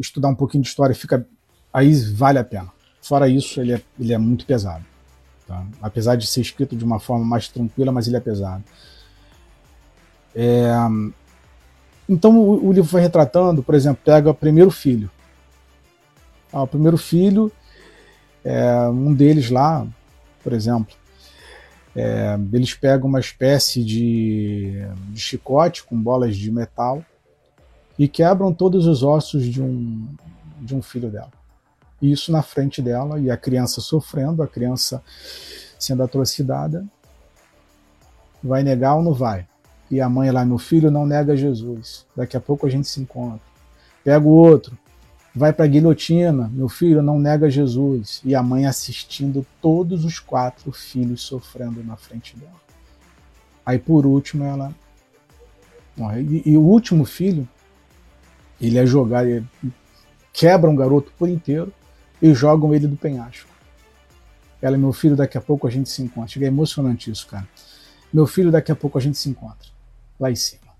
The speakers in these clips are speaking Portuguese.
estudar um pouquinho de história, fica aí vale a pena. Fora isso, ele é, ele é muito pesado. Tá? Apesar de ser escrito de uma forma mais tranquila, mas ele é pesado. É, então o, o, livro vai retratando, por exemplo, pega o primeiro filho. Ah, o primeiro filho, é, um deles lá, por exemplo, é, eles pegam uma espécie de, de, chicote com bolas de metal e quebram todos os ossos de um, de um filho dela. Isso na frente dela e a criança sofrendo, a criança sendo atrocidada. Vai negar ou não vai? E a mãe lá, meu filho não nega Jesus. Daqui a pouco a gente se encontra. Pega o outro, vai para a guilhotina, meu filho não nega Jesus. E a mãe assistindo todos os quatro filhos sofrendo na frente dela. Aí por último ela. E, e o último filho, ele é jogar, ele quebra um garoto por inteiro e jogam ele do penhasco. Ela, meu filho, daqui a pouco a gente se encontra. Chega é emocionante isso, cara. Meu filho, daqui a pouco a gente se encontra. Lá em cima.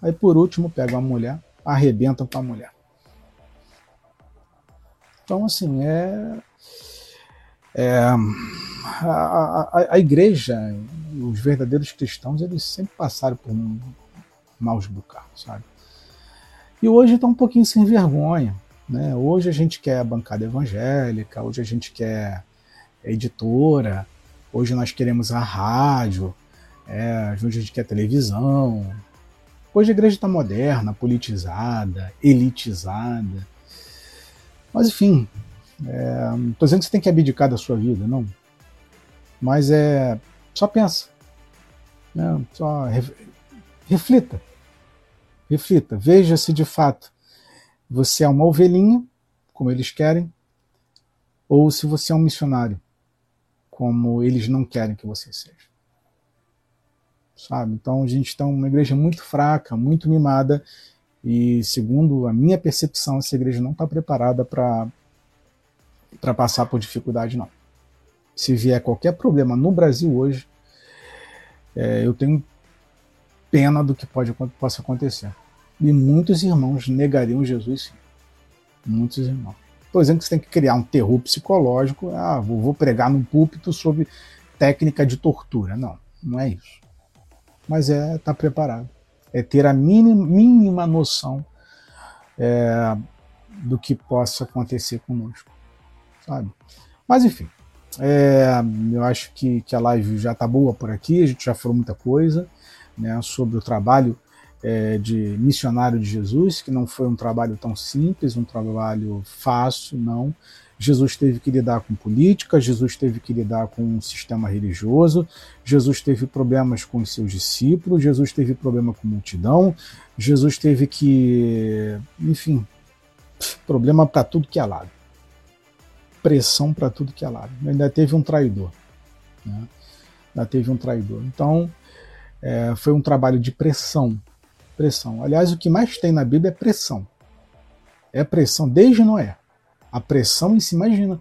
Aí por último, pega uma mulher, arrebentam com a mulher. Então, assim, é. é a, a, a, igreja, os verdadeiros cristãos, eles sempre passaram por um maus bocados, sabe? E hoje está um pouquinho sem vergonha. Né? Hoje a gente quer bancada evangélica, hoje a gente quer editora, hoje nós queremos a rádio, é, hoje a gente quer televisão. Hoje a igreja está moderna, politizada, elitizada. Mas enfim, é, não estou dizendo que você tem que abdicar da sua vida, não. Mas é. Só pensa. Né? Só reflita. Reflita. Veja se de fato você é uma ovelhinha, como eles querem, ou se você é um missionário, como eles não querem que você seja. Sabe? Então a gente está uma igreja muito fraca, muito mimada, e segundo a minha percepção, essa igreja não está preparada para passar por dificuldade, não. Se vier qualquer problema no Brasil hoje, é, eu tenho pena do que pode, possa acontecer. E muitos irmãos negariam Jesus sim. Muitos irmãos. Por exemplo, que você tem que criar um terror psicológico. Ah, vou, pregar num púlpito sobre técnica de tortura. Não, não é isso. Mas é estar tá preparado. É ter a mínima, mínima noção é, do que possa acontecer conosco. Sabe? Mas enfim, é, eu acho que, que a live já está boa por aqui, a gente já falou muita coisa né, sobre o trabalho é, de missionário de Jesus, que não foi um trabalho tão simples, um trabalho fácil, não. Jesus teve que lidar com política, Jesus teve que lidar com um sistema religioso, Jesus teve problemas com os seus discípulos, Jesus teve problema com multidão, Jesus teve que, enfim, problema para tudo que é lado. Pressão para tudo que é lado. Ainda teve um traidor. Né? Ainda teve um traidor. Então, é, foi um trabalho de pressão Pressão. Aliás, o que mais tem na Bíblia é pressão. É pressão, desde Noé. A pressão em si, imagina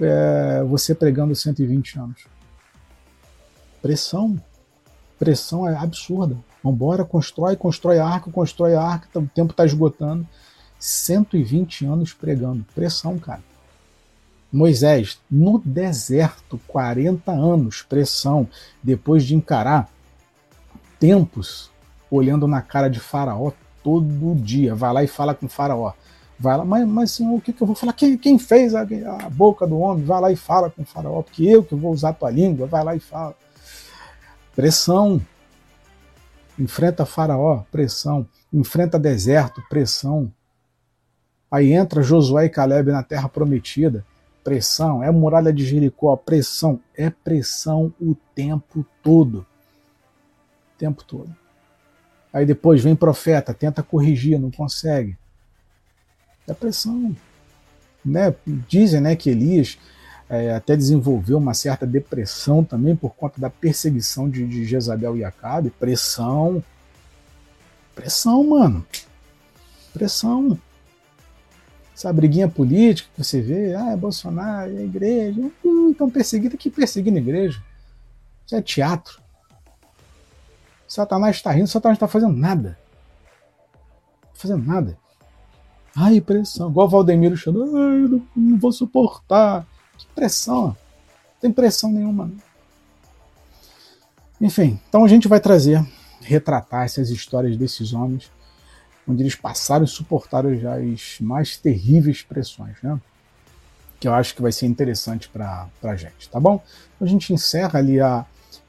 é, você pregando 120 anos. Pressão. Pressão é absurda. Vambora, constrói, constrói arca, constrói arca, o tempo está esgotando. 120 anos pregando. Pressão, cara. Moisés, no deserto, 40 anos, pressão, depois de encarar tempos olhando na cara de Faraó todo dia. Vai lá e fala com Faraó. Vai lá, mas, mas senhor, o que, que eu vou falar? Quem, quem fez a, a, boca do homem? Vai lá e fala com Faraó, porque eu que vou usar a tua língua. Vai lá e fala. Pressão. Enfrenta Faraó, pressão. Enfrenta deserto, pressão. Aí entra Josué e Caleb na terra prometida. Pressão. É a muralha de Jericó, pressão. É pressão o tempo todo. Tempo todo. Aí depois vem profeta, tenta corrigir, não consegue. É pressão. Né? Dizem né, que Elias é, até desenvolveu uma certa depressão também por conta da perseguição de, de Jezabel e Acabe. Pressão. Pressão, mano. Pressão. Essa briguinha política que você vê, ah, é Bolsonaro, é igreja. Hum, estão perseguindo aqui, perseguindo igreja. Isso é teatro. Satanás está rindo, Satanás está fazendo nada. Tá fazendo nada. Ai, pressão. Igual o Valdemiro chorou. Ai, não, não, vou suportar. Que pressão? Não tem pressão nenhuma. Não. Enfim, então a gente vai trazer, retratar essas histórias desses homens, onde eles passaram e suportaram as mais terríveis pressões, né? Que eu acho que vai ser interessante para a gente, tá bom? Então a gente encerra ali a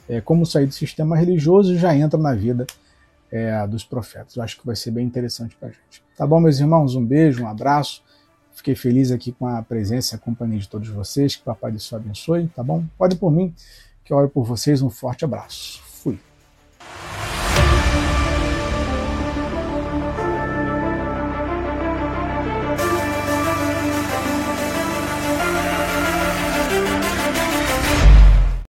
é, como sair do sistema religioso e já entra na vida é, dos profetas. Eu acho que vai ser bem interessante para a gente. Tá bom, meus irmãos? Um beijo, um abraço. Fiquei feliz aqui com a presença e a companhia de todos vocês. Que o Papai do Céu abençoe, tá bom? Pode por mim, que eu oro por vocês. Um forte abraço. Fui.